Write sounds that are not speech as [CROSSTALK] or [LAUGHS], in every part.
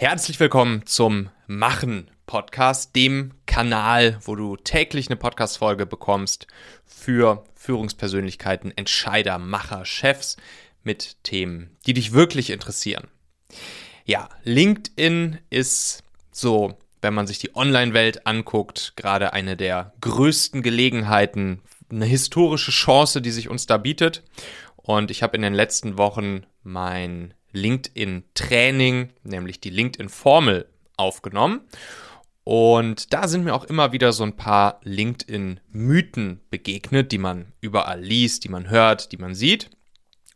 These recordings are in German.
Herzlich willkommen zum Machen Podcast, dem Kanal, wo du täglich eine Podcast-Folge bekommst für Führungspersönlichkeiten, Entscheider, Macher, Chefs mit Themen, die dich wirklich interessieren. Ja, LinkedIn ist so, wenn man sich die Online-Welt anguckt, gerade eine der größten Gelegenheiten, eine historische Chance, die sich uns da bietet. Und ich habe in den letzten Wochen mein LinkedIn-Training, nämlich die LinkedIn-Formel, aufgenommen. Und da sind mir auch immer wieder so ein paar LinkedIn-Mythen begegnet, die man überall liest, die man hört, die man sieht.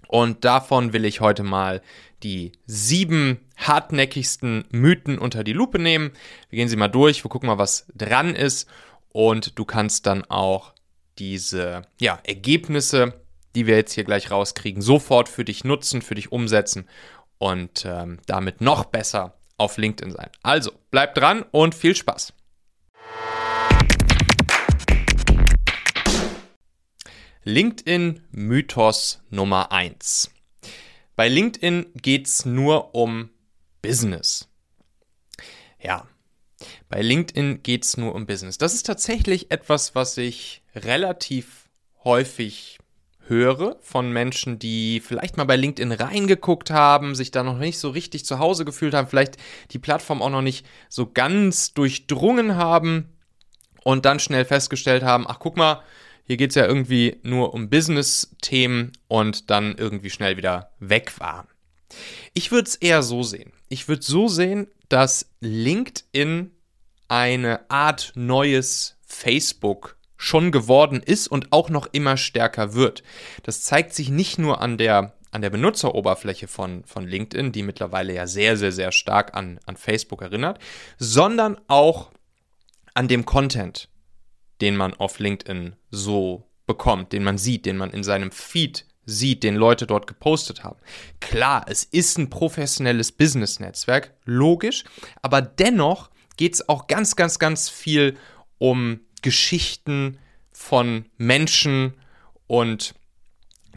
Und davon will ich heute mal die sieben hartnäckigsten Mythen unter die Lupe nehmen. Wir gehen sie mal durch, wir gucken mal, was dran ist. Und du kannst dann auch diese ja, Ergebnisse die wir jetzt hier gleich rauskriegen, sofort für dich nutzen, für dich umsetzen und ähm, damit noch besser auf LinkedIn sein. Also, bleib dran und viel Spaß. LinkedIn Mythos Nummer 1. Bei LinkedIn geht es nur um Business. Ja, bei LinkedIn geht es nur um Business. Das ist tatsächlich etwas, was ich relativ häufig höre von Menschen, die vielleicht mal bei LinkedIn reingeguckt haben, sich da noch nicht so richtig zu Hause gefühlt haben, vielleicht die Plattform auch noch nicht so ganz durchdrungen haben und dann schnell festgestellt haben, ach guck mal, hier geht es ja irgendwie nur um Business-Themen und dann irgendwie schnell wieder weg waren. Ich würde es eher so sehen. Ich würde so sehen, dass LinkedIn eine Art neues Facebook schon geworden ist und auch noch immer stärker wird. Das zeigt sich nicht nur an der an der Benutzeroberfläche von, von LinkedIn, die mittlerweile ja sehr, sehr, sehr stark an, an Facebook erinnert, sondern auch an dem Content, den man auf LinkedIn so bekommt, den man sieht, den man in seinem Feed sieht, den Leute dort gepostet haben. Klar, es ist ein professionelles Business-Netzwerk, logisch, aber dennoch geht es auch ganz, ganz, ganz viel um Geschichten von Menschen und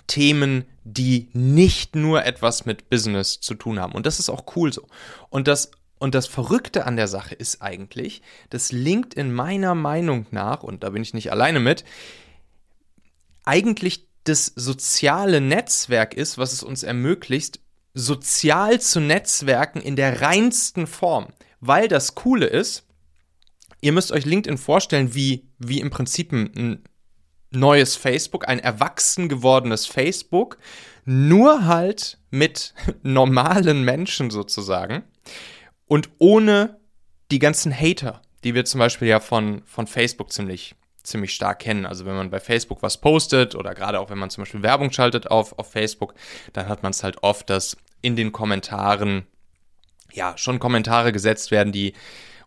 Themen, die nicht nur etwas mit Business zu tun haben. Und das ist auch cool so. Und das, und das Verrückte an der Sache ist eigentlich, dass LinkedIn meiner Meinung nach, und da bin ich nicht alleine mit, eigentlich das soziale Netzwerk ist, was es uns ermöglicht, sozial zu netzwerken in der reinsten Form. Weil das Coole ist, ihr müsst euch LinkedIn vorstellen, wie, wie im Prinzip ein neues Facebook, ein erwachsen gewordenes Facebook, nur halt mit [LAUGHS] normalen Menschen sozusagen und ohne die ganzen Hater, die wir zum Beispiel ja von, von Facebook ziemlich, ziemlich stark kennen. Also wenn man bei Facebook was postet oder gerade auch wenn man zum Beispiel Werbung schaltet auf, auf Facebook, dann hat man es halt oft, dass in den Kommentaren ja schon Kommentare gesetzt werden, die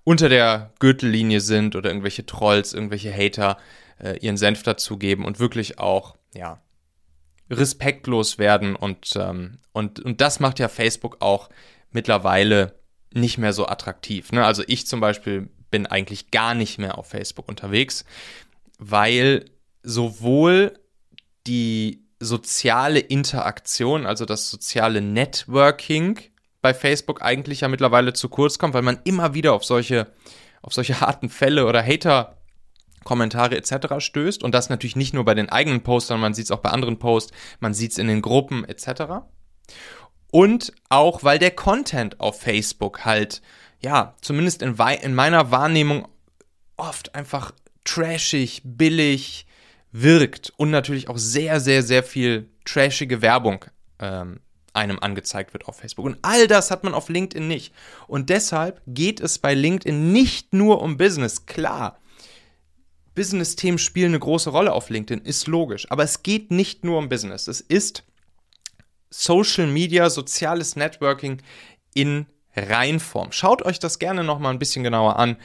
unter der Gürtellinie sind oder irgendwelche Trolls, irgendwelche Hater äh, ihren Senf dazugeben und wirklich auch, ja, respektlos werden und, ähm, und, und das macht ja Facebook auch mittlerweile nicht mehr so attraktiv. Ne? Also ich zum Beispiel bin eigentlich gar nicht mehr auf Facebook unterwegs, weil sowohl die soziale Interaktion, also das soziale Networking bei Facebook eigentlich ja mittlerweile zu kurz kommt, weil man immer wieder auf solche, auf solche [LAUGHS] harten Fälle oder Hater Kommentare etc. stößt und das natürlich nicht nur bei den eigenen Posts, sondern man sieht es auch bei anderen Posts, man sieht es in den Gruppen etc. Und auch, weil der Content auf Facebook halt, ja, zumindest in, in meiner Wahrnehmung oft einfach trashig, billig wirkt und natürlich auch sehr, sehr, sehr viel trashige Werbung ähm, einem angezeigt wird auf Facebook. Und all das hat man auf LinkedIn nicht. Und deshalb geht es bei LinkedIn nicht nur um Business. Klar, Business-Themen spielen eine große Rolle auf LinkedIn, ist logisch. Aber es geht nicht nur um Business. Es ist Social Media, soziales Networking in Reinform. Schaut euch das gerne nochmal ein bisschen genauer an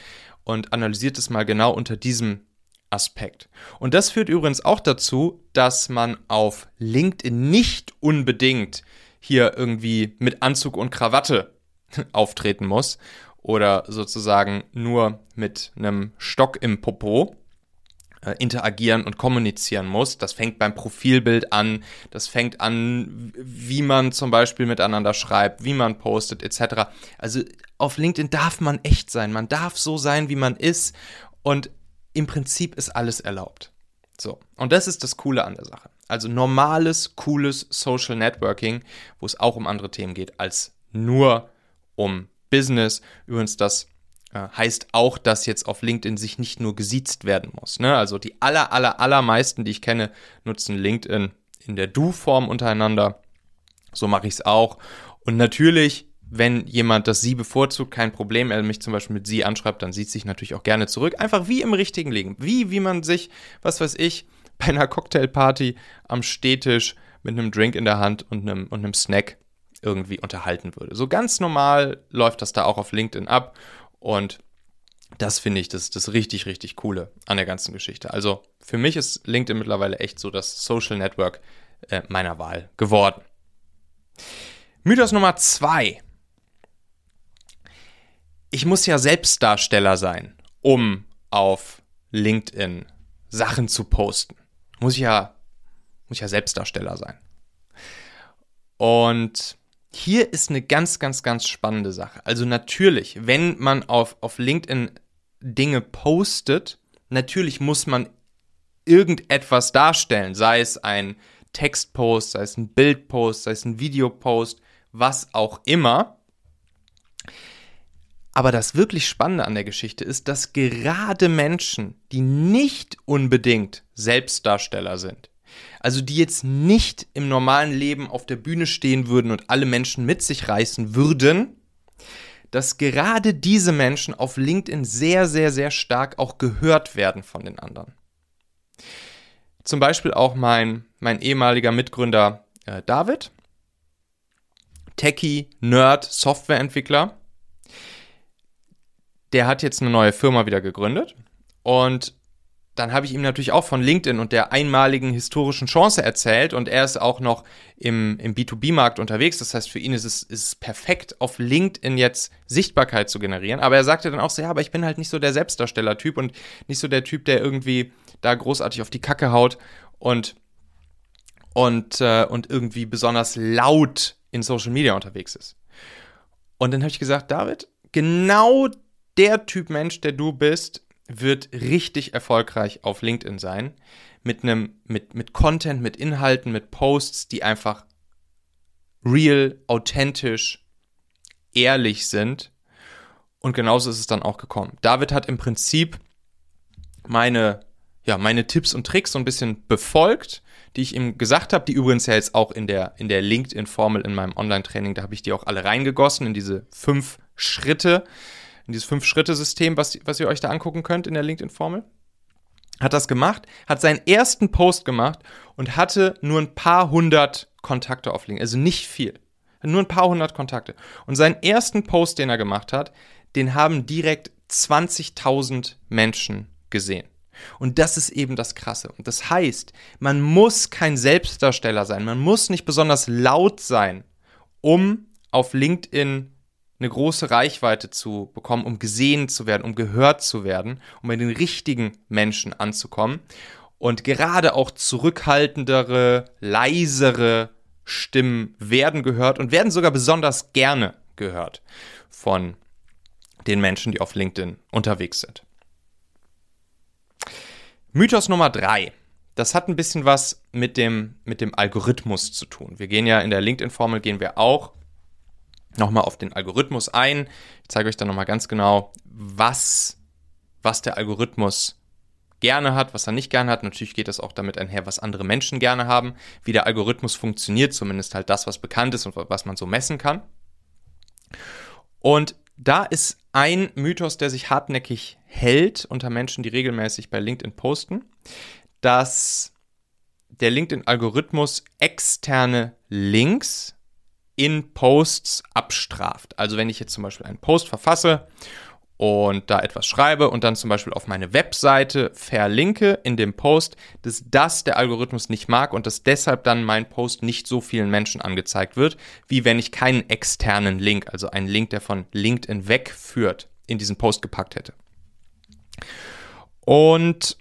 und analysiert es mal genau unter diesem Aspekt. Und das führt übrigens auch dazu, dass man auf LinkedIn nicht unbedingt hier irgendwie mit Anzug und Krawatte [LAUGHS] auftreten muss oder sozusagen nur mit einem Stock im Popo, äh, interagieren und kommunizieren muss. Das fängt beim Profilbild an, das fängt an, wie man zum Beispiel miteinander schreibt, wie man postet, etc. Also auf LinkedIn darf man echt sein, man darf so sein, wie man ist und im Prinzip ist alles erlaubt. So, und das ist das Coole an der Sache. Also normales, cooles Social Networking, wo es auch um andere Themen geht, als nur um Business. Übrigens, das äh, heißt auch, dass jetzt auf LinkedIn sich nicht nur gesiezt werden muss. Ne? Also die aller, aller, allermeisten, die ich kenne, nutzen LinkedIn in der Du-Form untereinander. So mache ich es auch. Und natürlich, wenn jemand das Sie bevorzugt, kein Problem, er mich zum Beispiel mit Sie anschreibt, dann sieht sich natürlich auch gerne zurück. Einfach wie im richtigen Leben. Wie, wie man sich, was weiß ich, [LAUGHS] bei einer Cocktailparty am Stehtisch mit einem Drink in der Hand und einem, und einem Snack irgendwie unterhalten würde. So ganz normal läuft das da auch auf LinkedIn ab. Und das finde ich das, das richtig, richtig coole an der ganzen Geschichte. Also für mich ist LinkedIn mittlerweile echt so das Social Network äh, meiner Wahl geworden. Mythos Nummer zwei. Ich muss ja Selbstdarsteller sein, um auf LinkedIn Sachen zu posten. Muss ich ja, muss ich ja Selbstdarsteller sein. Und hier ist eine ganz, ganz, ganz spannende Sache. Also natürlich, wenn man auf, auf LinkedIn Dinge postet, natürlich muss man irgendetwas darstellen, sei es ein Textpost, sei es ein Bildpost, sei es ein Videopost, was auch immer. Aber das wirklich Spannende an der Geschichte ist, dass gerade Menschen, die nicht unbedingt Selbstdarsteller sind, also die jetzt nicht im normalen Leben auf der Bühne stehen würden und alle Menschen mit sich reißen würden, dass gerade diese Menschen auf LinkedIn sehr, sehr, sehr stark auch gehört werden von den anderen. Zum Beispiel auch mein, mein ehemaliger Mitgründer äh, David, Techie, Nerd, Softwareentwickler. Der hat jetzt eine neue Firma wieder gegründet und dann habe ich ihm natürlich auch von LinkedIn und der einmaligen historischen Chance erzählt und er ist auch noch im, im B2B-Markt unterwegs. Das heißt, für ihn ist es, ist es perfekt, auf LinkedIn jetzt Sichtbarkeit zu generieren. Aber er sagte dann auch so, ja, aber ich bin halt nicht so der Selbstdarsteller-Typ und nicht so der Typ, der irgendwie da großartig auf die Kacke haut und, und, äh, und irgendwie besonders laut in Social Media unterwegs ist. Und dann habe ich gesagt, David, genau der Typ Mensch, der du bist, wird richtig erfolgreich auf LinkedIn sein. Mit einem, mit, mit Content, mit Inhalten, mit Posts, die einfach real, authentisch, ehrlich sind. Und genauso ist es dann auch gekommen. David hat im Prinzip meine, ja, meine Tipps und Tricks so ein bisschen befolgt, die ich ihm gesagt habe, die übrigens ja jetzt auch in der, in der LinkedIn-Formel in meinem Online-Training, da habe ich die auch alle reingegossen, in diese fünf Schritte, in dieses Fünf-Schritte-System, was, was ihr euch da angucken könnt in der LinkedIn-Formel. Hat das gemacht, hat seinen ersten Post gemacht und hatte nur ein paar hundert Kontakte auf LinkedIn, also nicht viel. Nur ein paar hundert Kontakte. Und seinen ersten Post, den er gemacht hat, den haben direkt 20.000 Menschen gesehen. Und das ist eben das Krasse. Und das heißt, man muss kein Selbstdarsteller sein, man muss nicht besonders laut sein, um auf LinkedIn eine große Reichweite zu bekommen, um gesehen zu werden, um gehört zu werden, um bei den richtigen Menschen anzukommen. Und gerade auch zurückhaltendere, leisere Stimmen werden gehört und werden sogar besonders gerne gehört von den Menschen, die auf LinkedIn unterwegs sind. Mythos Nummer drei. Das hat ein bisschen was mit dem, mit dem Algorithmus zu tun. Wir gehen ja in der LinkedIn-Formel, gehen wir auch nochmal auf den Algorithmus ein. Ich zeige euch dann nochmal ganz genau, was, was der Algorithmus gerne hat, was er nicht gerne hat. Natürlich geht das auch damit einher, was andere Menschen gerne haben, wie der Algorithmus funktioniert, zumindest halt das, was bekannt ist und was man so messen kann. Und da ist ein Mythos, der sich hartnäckig hält unter Menschen, die regelmäßig bei LinkedIn posten, dass der LinkedIn-Algorithmus externe Links in Posts abstraft. Also wenn ich jetzt zum Beispiel einen Post verfasse und da etwas schreibe und dann zum Beispiel auf meine Webseite verlinke in dem Post, dass das der Algorithmus nicht mag und dass deshalb dann mein Post nicht so vielen Menschen angezeigt wird, wie wenn ich keinen externen Link, also einen Link, der von LinkedIn wegführt, in diesen Post gepackt hätte. Und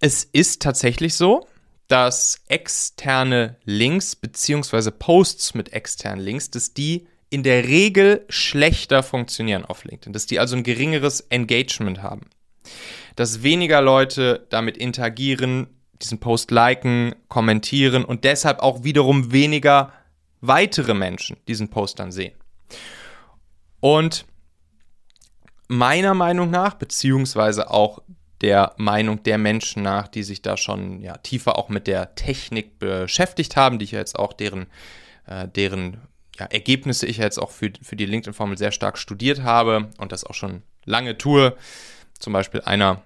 Es ist tatsächlich so, dass externe Links beziehungsweise Posts mit externen Links, dass die in der Regel schlechter funktionieren auf LinkedIn, dass die also ein geringeres Engagement haben, dass weniger Leute damit interagieren, diesen Post liken, kommentieren und deshalb auch wiederum weniger weitere Menschen diesen Post dann sehen. Und meiner Meinung nach, beziehungsweise auch der Meinung der Menschen nach, die sich da schon ja, tiefer auch mit der Technik beschäftigt haben, die ich jetzt auch deren, äh, deren ja, Ergebnisse ich jetzt auch für, für die LinkedIn-Formel sehr stark studiert habe und das auch schon lange tue. Zum Beispiel einer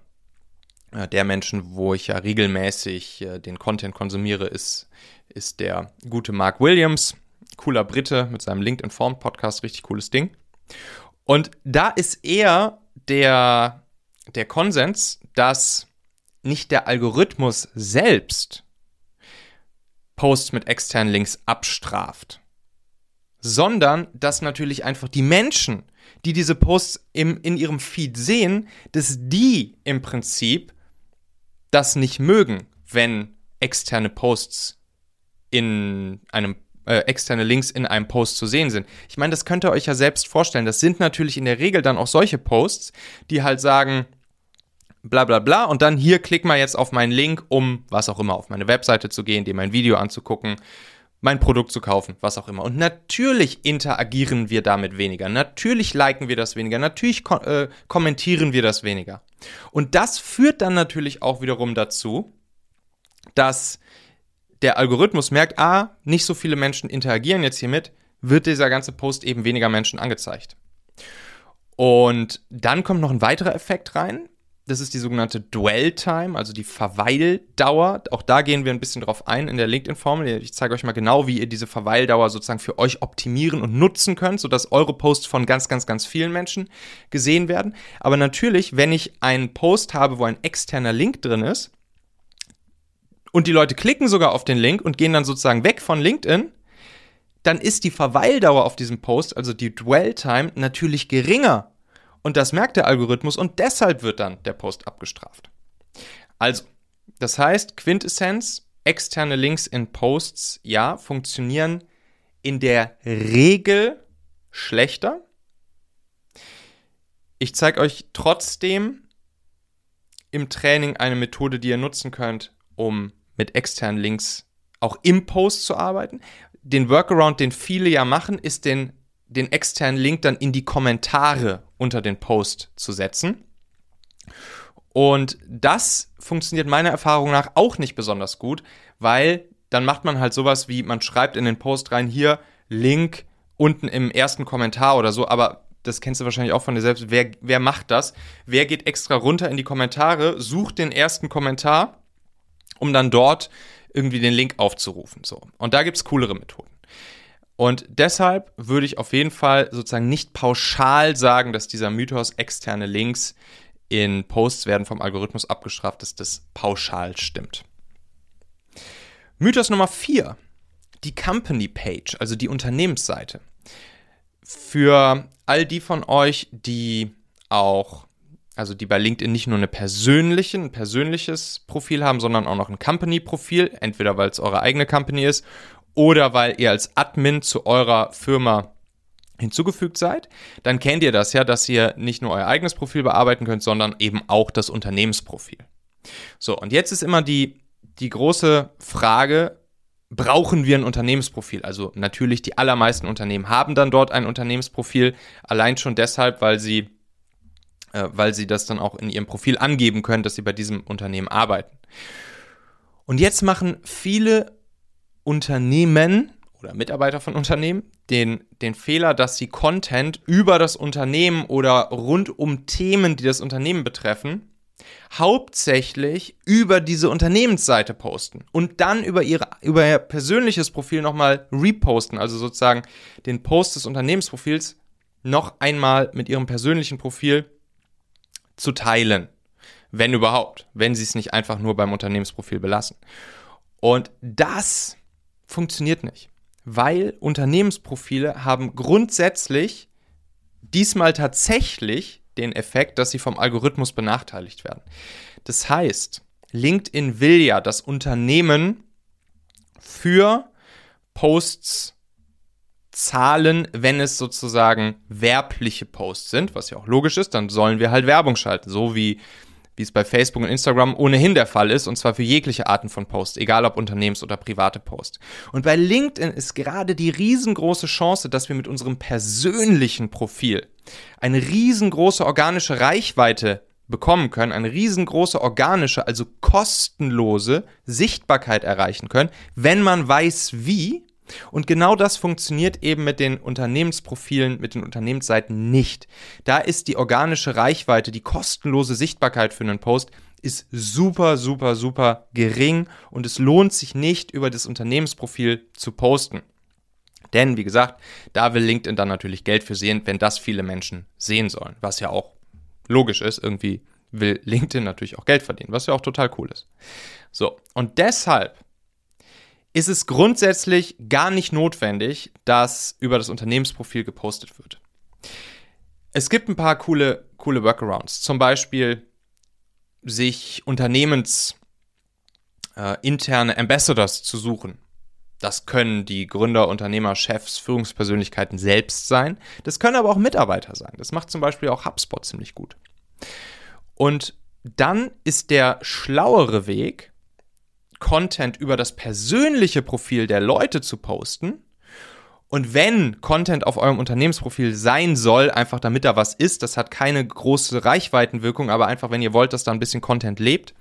äh, der Menschen, wo ich ja regelmäßig äh, den Content konsumiere, ist, ist der gute Mark Williams, cooler Brite mit seinem LinkedIn Form Podcast, richtig cooles Ding. Und da ist eher der, der Konsens, dass nicht der Algorithmus selbst Posts mit externen Links abstraft, sondern dass natürlich einfach die Menschen, die diese Posts im, in ihrem Feed sehen, dass die im Prinzip das nicht mögen, wenn externe Posts in einem äh, externe Links in einem Post zu sehen sind. Ich meine, das könnt ihr euch ja selbst vorstellen. Das sind natürlich in der Regel dann auch solche Posts, die halt sagen, bla bla bla und dann hier klick mal jetzt auf meinen Link, um was auch immer auf meine Webseite zu gehen, dir mein Video anzugucken, mein Produkt zu kaufen, was auch immer. Und natürlich interagieren wir damit weniger. Natürlich liken wir das weniger. Natürlich ko äh, kommentieren wir das weniger. Und das führt dann natürlich auch wiederum dazu, dass der Algorithmus merkt, ah, nicht so viele Menschen interagieren jetzt hiermit, wird dieser ganze Post eben weniger Menschen angezeigt. Und dann kommt noch ein weiterer Effekt rein. Das ist die sogenannte Dwell Time, also die Verweildauer. Auch da gehen wir ein bisschen drauf ein in der LinkedIn-Formel. Ich zeige euch mal genau, wie ihr diese Verweildauer sozusagen für euch optimieren und nutzen könnt, sodass eure Posts von ganz, ganz, ganz vielen Menschen gesehen werden. Aber natürlich, wenn ich einen Post habe, wo ein externer Link drin ist, und die Leute klicken sogar auf den Link und gehen dann sozusagen weg von LinkedIn, dann ist die Verweildauer auf diesem Post, also die Dwell Time, natürlich geringer. Und das merkt der Algorithmus und deshalb wird dann der Post abgestraft. Also, das heißt, Quintessenz, externe Links in Posts, ja, funktionieren in der Regel schlechter. Ich zeige euch trotzdem im Training eine Methode, die ihr nutzen könnt, um mit externen Links auch im Post zu arbeiten. Den Workaround, den viele ja machen, ist den, den externen Link dann in die Kommentare unter den Post zu setzen. Und das funktioniert meiner Erfahrung nach auch nicht besonders gut, weil dann macht man halt sowas wie, man schreibt in den Post rein, hier Link unten im ersten Kommentar oder so, aber das kennst du wahrscheinlich auch von dir selbst. Wer, wer macht das? Wer geht extra runter in die Kommentare, sucht den ersten Kommentar um dann dort irgendwie den Link aufzurufen. So. Und da gibt es coolere Methoden. Und deshalb würde ich auf jeden Fall sozusagen nicht pauschal sagen, dass dieser Mythos externe Links in Posts werden vom Algorithmus abgestraft, dass das pauschal stimmt. Mythos Nummer 4. Die Company Page, also die Unternehmensseite. Für all die von euch, die auch also die bei LinkedIn nicht nur eine persönliche, ein persönliches Profil haben, sondern auch noch ein Company-Profil, entweder weil es eure eigene Company ist oder weil ihr als Admin zu eurer Firma hinzugefügt seid, dann kennt ihr das ja, dass ihr nicht nur euer eigenes Profil bearbeiten könnt, sondern eben auch das Unternehmensprofil. So, und jetzt ist immer die, die große Frage, brauchen wir ein Unternehmensprofil? Also natürlich, die allermeisten Unternehmen haben dann dort ein Unternehmensprofil, allein schon deshalb, weil sie äh, weil sie das dann auch in ihrem Profil angeben können, dass sie bei diesem Unternehmen arbeiten. Und jetzt machen viele Unternehmen oder Mitarbeiter von Unternehmen den, den Fehler, dass sie Content über das Unternehmen oder rund um Themen, die das Unternehmen betreffen, hauptsächlich über diese Unternehmensseite posten und dann über, ihre, über ihr persönliches Profil nochmal reposten, also sozusagen den Post des Unternehmensprofils noch einmal mit ihrem persönlichen Profil zu teilen. Wenn überhaupt, wenn sie es nicht einfach nur beim Unternehmensprofil belassen. Und das funktioniert nicht, weil Unternehmensprofile haben grundsätzlich diesmal tatsächlich den Effekt, dass sie vom Algorithmus benachteiligt werden. Das heißt, LinkedIn will ja das Unternehmen für Posts zahlen, wenn es sozusagen werbliche Posts sind, was ja auch logisch ist, dann sollen wir halt Werbung schalten, so wie wie es bei Facebook und Instagram ohnehin der Fall ist, und zwar für jegliche Arten von Posts, egal ob Unternehmens- oder private Posts. Und bei LinkedIn ist gerade die riesengroße Chance, dass wir mit unserem persönlichen Profil eine riesengroße organische Reichweite bekommen können, eine riesengroße organische, also kostenlose Sichtbarkeit erreichen können, wenn man weiß wie und genau das funktioniert eben mit den Unternehmensprofilen, mit den Unternehmensseiten nicht. Da ist die organische Reichweite, die kostenlose Sichtbarkeit für einen Post ist super, super, super gering und es lohnt sich nicht, über das Unternehmensprofil zu posten. Denn, wie gesagt, da will LinkedIn dann natürlich Geld für sehen, wenn das viele Menschen sehen sollen. Was ja auch logisch ist. Irgendwie will LinkedIn natürlich auch Geld verdienen, was ja auch total cool ist. So, und deshalb ist es grundsätzlich gar nicht notwendig, dass über das Unternehmensprofil gepostet wird. Es gibt ein paar coole, coole Workarounds. Zum Beispiel sich unternehmensinterne äh, Ambassadors zu suchen. Das können die Gründer, Unternehmer, Chefs, Führungspersönlichkeiten selbst sein. Das können aber auch Mitarbeiter sein. Das macht zum Beispiel auch HubSpot ziemlich gut. Und dann ist der schlauere Weg, Content über das persönliche Profil der Leute zu posten. Und wenn Content auf eurem Unternehmensprofil sein soll, einfach damit da was ist, das hat keine große Reichweitenwirkung, aber einfach, wenn ihr wollt, dass da ein bisschen Content lebt,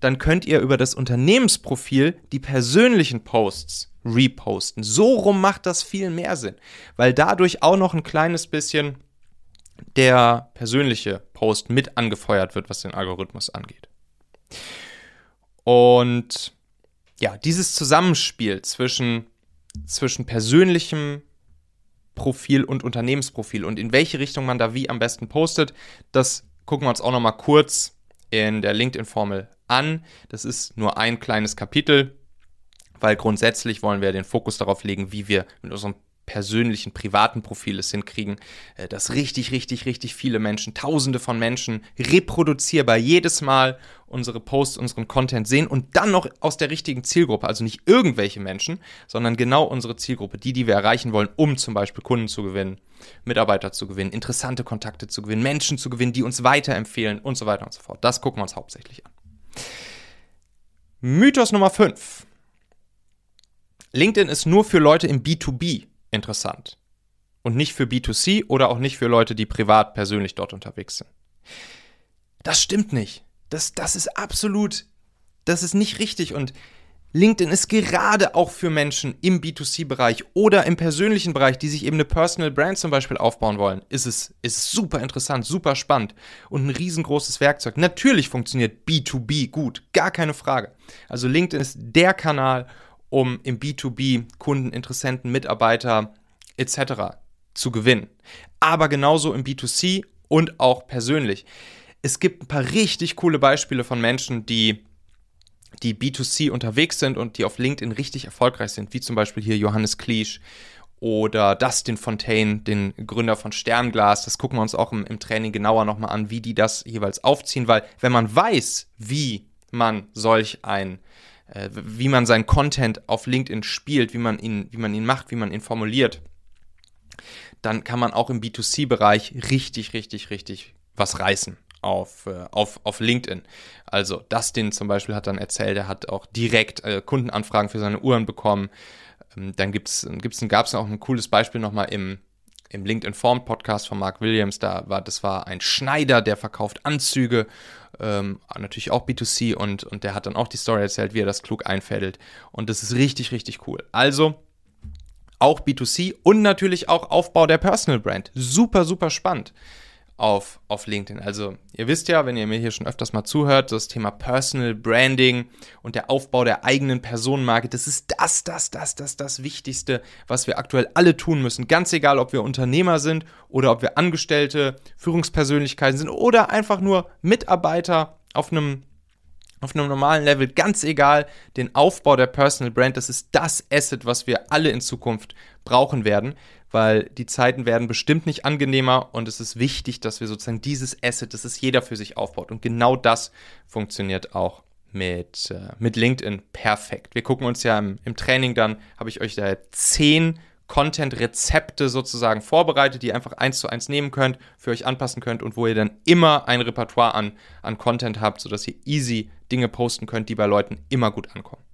dann könnt ihr über das Unternehmensprofil die persönlichen Posts reposten. So rum macht das viel mehr Sinn, weil dadurch auch noch ein kleines bisschen der persönliche Post mit angefeuert wird, was den Algorithmus angeht. Und ja, dieses Zusammenspiel zwischen, zwischen persönlichem Profil und Unternehmensprofil und in welche Richtung man da wie am besten postet, das gucken wir uns auch nochmal kurz in der LinkedIn-Formel an. Das ist nur ein kleines Kapitel, weil grundsätzlich wollen wir den Fokus darauf legen, wie wir mit unserem persönlichen, privaten Profil es hinkriegen, äh, dass richtig, richtig, richtig viele Menschen, tausende von Menschen reproduzierbar jedes Mal unsere Posts, unseren Content sehen und dann noch aus der richtigen Zielgruppe, also nicht irgendwelche Menschen, sondern genau unsere Zielgruppe, die, die wir erreichen wollen, um zum Beispiel Kunden zu gewinnen, Mitarbeiter zu gewinnen, interessante Kontakte zu gewinnen, Menschen zu gewinnen, die uns weiterempfehlen und so weiter und so fort. Das gucken wir uns hauptsächlich an. Mythos Nummer 5. LinkedIn ist nur für Leute im B2B interessant. Und nicht für B2C oder auch nicht für Leute, die privat persönlich dort unterwegs sind. Das stimmt nicht. Das, das ist absolut, das ist nicht richtig. Und LinkedIn ist gerade auch für Menschen im B2C-Bereich oder im persönlichen Bereich, die sich eben eine Personal Brand zum Beispiel aufbauen wollen, ist es, ist super interessant, super spannend und ein riesengroßes Werkzeug. Natürlich funktioniert B2B gut, gar keine Frage. Also LinkedIn ist der Kanal, um im B2B Kunden, Interessenten, Mitarbeiter etc. zu gewinnen. Aber genauso im B2C und auch persönlich. Es gibt ein paar richtig coole Beispiele von Menschen, die die B2C unterwegs sind und die auf LinkedIn richtig erfolgreich sind, wie zum Beispiel hier Johannes Kliesch oder Dustin Fontaine, den Gründer von Sternglas. Das gucken wir uns auch im, im Training genauer nochmal an, wie die das jeweils aufziehen, weil wenn man weiß, wie man solch ein äh, wie man seinen Content auf LinkedIn spielt, wie man ihn, wie man ihn macht, wie man ihn formuliert, dann kann man auch im B2C-Bereich richtig, richtig, richtig was reißen auf, äh, auf, auf LinkedIn. Also Dustin zum Beispiel hat dann erzählt, er hat auch direkt äh, Kundenanfragen für seine Uhren bekommen. Ähm, dann gibt's, gibt's, gab es auch ein cooles Beispiel nochmal im, im LinkedIn Form Podcast von Mark Williams. Da war, das war ein Schneider, der verkauft Anzüge ähm, natürlich auch B2C und, und der hat dann auch die Story erzählt, wie er das klug einfädelt. Und das ist richtig, richtig cool. Also auch B2C und natürlich auch Aufbau der Personal Brand. Super, super spannend auf, auf LinkedIn. Also ihr wisst ja, wenn ihr mir hier schon öfters mal zuhört, das Thema Personal Branding und der Aufbau der eigenen Personenmarke, das ist das, das, das, das, das Wichtigste, was wir aktuell alle tun müssen. Ganz egal, ob wir Unternehmer sind oder ob wir Angestellte, Führungspersönlichkeiten sind oder einfach nur Mitarbeiter auf einem auf einem normalen Level, ganz egal, den Aufbau der Personal Brand, das ist das Asset, was wir alle in Zukunft brauchen werden weil die Zeiten werden bestimmt nicht angenehmer und es ist wichtig, dass wir sozusagen dieses Asset, dass es jeder für sich aufbaut. Und genau das funktioniert auch mit, äh, mit LinkedIn perfekt. Wir gucken uns ja im, im Training dann, habe ich euch da zehn Content-Rezepte sozusagen vorbereitet, die ihr einfach eins zu eins nehmen könnt, für euch anpassen könnt und wo ihr dann immer ein Repertoire an, an Content habt, sodass ihr easy Dinge posten könnt, die bei Leuten immer gut ankommen.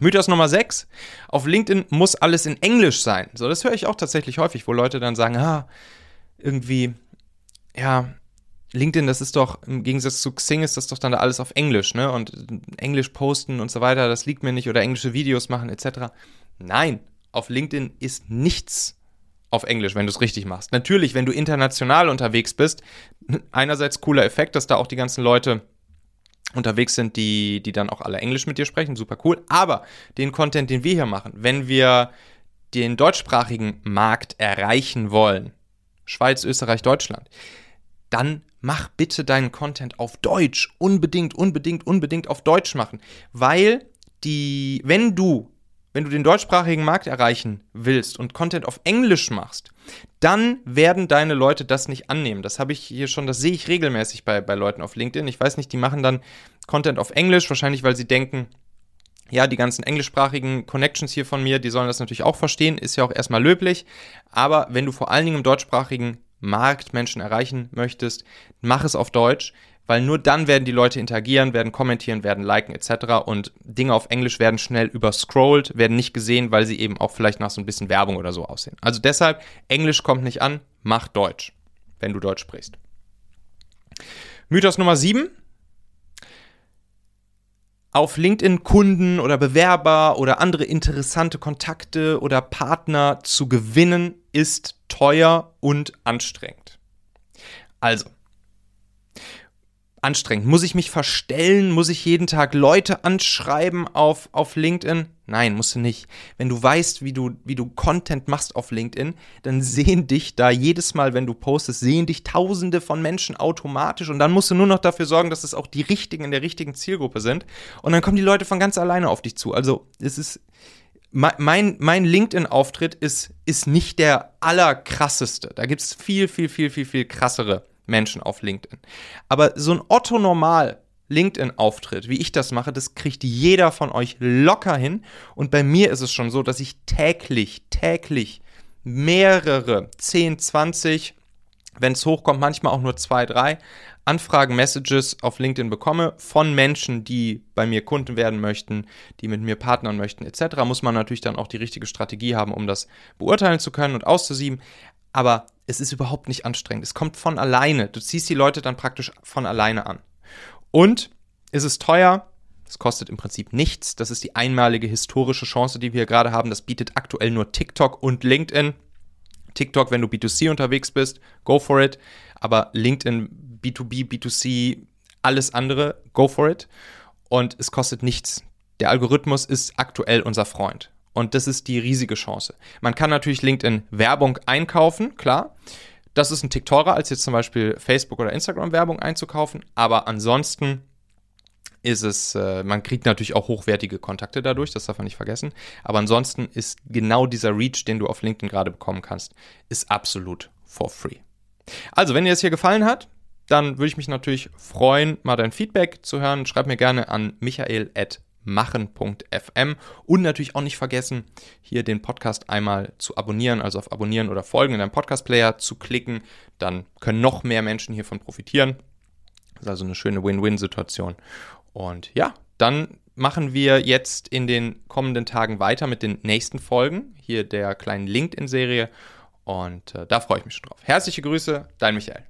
Mythos Nummer 6. Auf LinkedIn muss alles in Englisch sein. So, das höre ich auch tatsächlich häufig, wo Leute dann sagen, ah, irgendwie, ja, LinkedIn, das ist doch, im Gegensatz zu Xing ist das doch dann da alles auf Englisch, ne? Und Englisch posten und so weiter, das liegt mir nicht oder englische Videos machen etc. Nein, auf LinkedIn ist nichts auf Englisch, wenn du es richtig machst. Natürlich, wenn du international unterwegs bist, einerseits cooler Effekt, dass da auch die ganzen Leute unterwegs sind, die, die dann auch alle Englisch mit dir sprechen, super cool. Aber den Content, den wir hier machen, wenn wir den deutschsprachigen Markt erreichen wollen, Schweiz, Österreich, Deutschland, dann mach bitte deinen Content auf Deutsch. Unbedingt, unbedingt, unbedingt auf Deutsch machen. Weil die, wenn du wenn du den deutschsprachigen Markt erreichen willst und Content auf Englisch machst, dann werden deine Leute das nicht annehmen. Das habe ich hier schon, das sehe ich regelmäßig bei, bei Leuten auf LinkedIn. Ich weiß nicht, die machen dann Content auf Englisch, wahrscheinlich weil sie denken, ja, die ganzen englischsprachigen Connections hier von mir, die sollen das natürlich auch verstehen, ist ja auch erstmal löblich. Aber wenn du vor allen Dingen im deutschsprachigen Markt Menschen erreichen möchtest, mach es auf Deutsch, weil nur dann werden die Leute interagieren, werden kommentieren, werden liken etc. Und Dinge auf Englisch werden schnell überscrollt, werden nicht gesehen, weil sie eben auch vielleicht nach so ein bisschen Werbung oder so aussehen. Also deshalb, Englisch kommt nicht an, mach Deutsch, wenn du Deutsch sprichst. Mythos Nummer 7. Auf LinkedIn Kunden oder Bewerber oder andere interessante Kontakte oder Partner zu gewinnen, ist teuer und anstrengend. Also, anstrengend. Muss ich mich verstellen? Muss ich jeden Tag Leute anschreiben auf, auf LinkedIn? Nein, musst du nicht. Wenn du weißt, wie du, wie du Content machst auf LinkedIn, dann sehen dich da jedes Mal, wenn du postest, sehen dich tausende von Menschen automatisch und dann musst du nur noch dafür sorgen, dass es auch die richtigen in der richtigen Zielgruppe sind und dann kommen die Leute von ganz alleine auf dich zu. Also, es ist mein, mein LinkedIn-Auftritt ist, ist nicht der allerkrasseste. Da gibt es viel, viel, viel, viel, viel krassere Menschen auf LinkedIn. Aber so ein Otto Normal LinkedIn-Auftritt, wie ich das mache, das kriegt jeder von euch locker hin. Und bei mir ist es schon so, dass ich täglich, täglich mehrere, 10, 20, wenn es hochkommt, manchmal auch nur zwei, drei Anfragen, Messages auf LinkedIn bekomme von Menschen, die bei mir Kunden werden möchten, die mit mir partnern möchten, etc., muss man natürlich dann auch die richtige Strategie haben, um das beurteilen zu können und auszusieben. Aber es ist überhaupt nicht anstrengend. Es kommt von alleine. Du ziehst die Leute dann praktisch von alleine an. Und ist es teuer? Es kostet im Prinzip nichts. Das ist die einmalige historische Chance, die wir hier gerade haben. Das bietet aktuell nur TikTok und LinkedIn. TikTok, wenn du B2C unterwegs bist, go for it. Aber LinkedIn, B2B, B2C, alles andere, go for it. Und es kostet nichts. Der Algorithmus ist aktuell unser Freund. Und das ist die riesige Chance. Man kann natürlich LinkedIn Werbung einkaufen, klar. Das ist ein Tick teurer, als jetzt zum Beispiel Facebook oder Instagram Werbung einzukaufen. Aber ansonsten ist es, äh, man kriegt natürlich auch hochwertige Kontakte dadurch, das darf man nicht vergessen. Aber ansonsten ist genau dieser Reach, den du auf LinkedIn gerade bekommen kannst, ist absolut for free. Also, wenn dir das hier gefallen hat, dann würde ich mich natürlich freuen, mal dein Feedback zu hören. Schreib mir gerne an michael@ machen.fm und natürlich auch nicht vergessen, hier den Podcast einmal zu abonnieren, also auf Abonnieren oder Folgen in deinem Podcast-Player zu klicken. Dann können noch mehr Menschen hiervon profitieren. Das ist also eine schöne Win-Win-Situation. Und ja, dann machen wir jetzt in den kommenden Tagen weiter mit den nächsten Folgen hier der kleinen LinkedIn-Serie. Und äh, da freue ich mich schon drauf. Herzliche Grüße, dein Michael.